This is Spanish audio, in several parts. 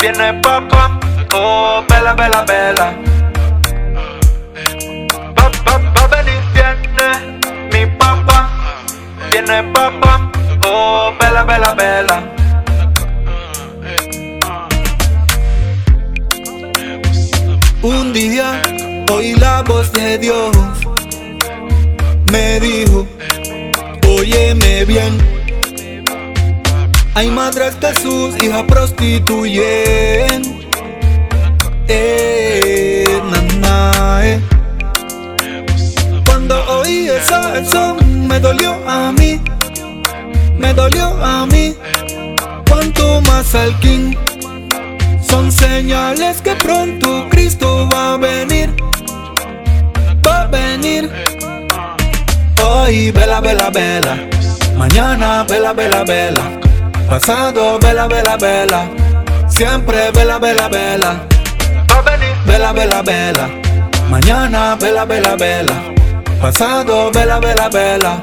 viene papá, oh, vela, vela, vela. Va, va, va a viene mi papá, viene papá, oh, vela, vela, vela. Un día oí la voz de Dios, me dijo, óyeme bien. Hay madres que sus hijas prostituyen. Eh, na, eh. Cuando oí esa son me dolió a mí, me dolió a mí. Cuanto más al King. Son señales que pronto Cristo va a venir. Va a venir. Hoy vela, vela, vela. Mañana vela, vela, vela. Pasado vela, vela, vela. Siempre vela, vela, vela. Vela, vela, vela. Mañana vela, vela, vela. Pasado vela, vela, vela.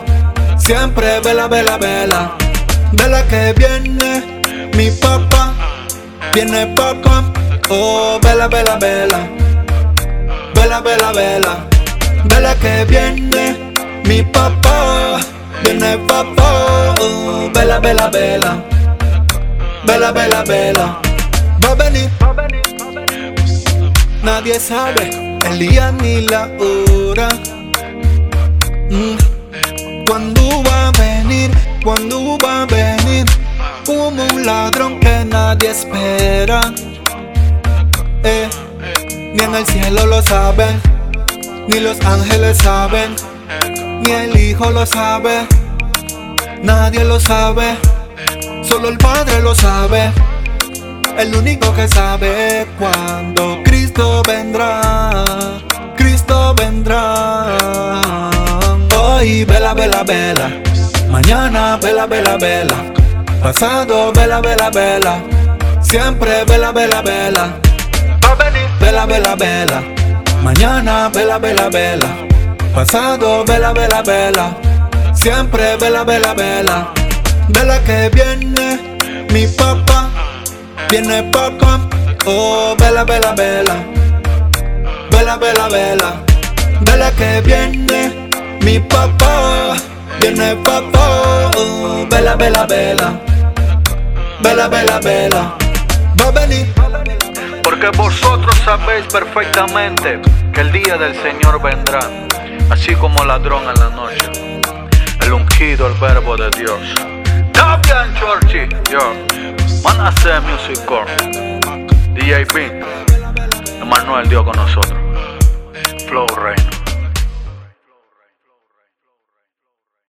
Siempre vela, vela, vela. Vela que viene mi papá. Viene papá. Oh, vela, vela, vela. Vela, vela, vela. Vela que viene mi papá. Viene papá. Oh, vela, vela, vela. Vela, vela, vela. Va a venir. va a venir, va a venir. Nadie sabe el día ni la hora. Mm. ¿Cuándo va a venir? ¿Cuándo va a venir? Como un ladrón que nadie espera. Eh, ni en el cielo lo saben, ni los ángeles saben, ni el Hijo lo sabe. Nadie lo sabe, solo el Padre lo sabe. El único que sabe cuando Cristo vendrá. Cristo vendrá. Hoy vela, vela, vela. Mañana vela, vela, vela. Pasado vela, vela, vela. Siempre vela, vela, vela. Vela, vela, vela. Mañana vela, vela, vela. Pasado vela, vela, vela. Siempre vela, vela, vela. Vela que viene mi papá. Viene papá. Oh, vela, vela, vela. Vela, vela, vela. Vela que viene mi papá. Viene papá. Oh, vela, vela, vela. Vela, vela, vela. Va a venir. porque vosotros sabéis perfectamente que el día del Señor vendrá, así como ladrón en la noche. El ungido, el verbo de Dios. Bien, Chorchi. Yo, van a hacer music core. DJ Bean, Emanuel Dios con nosotros. Flow Reino.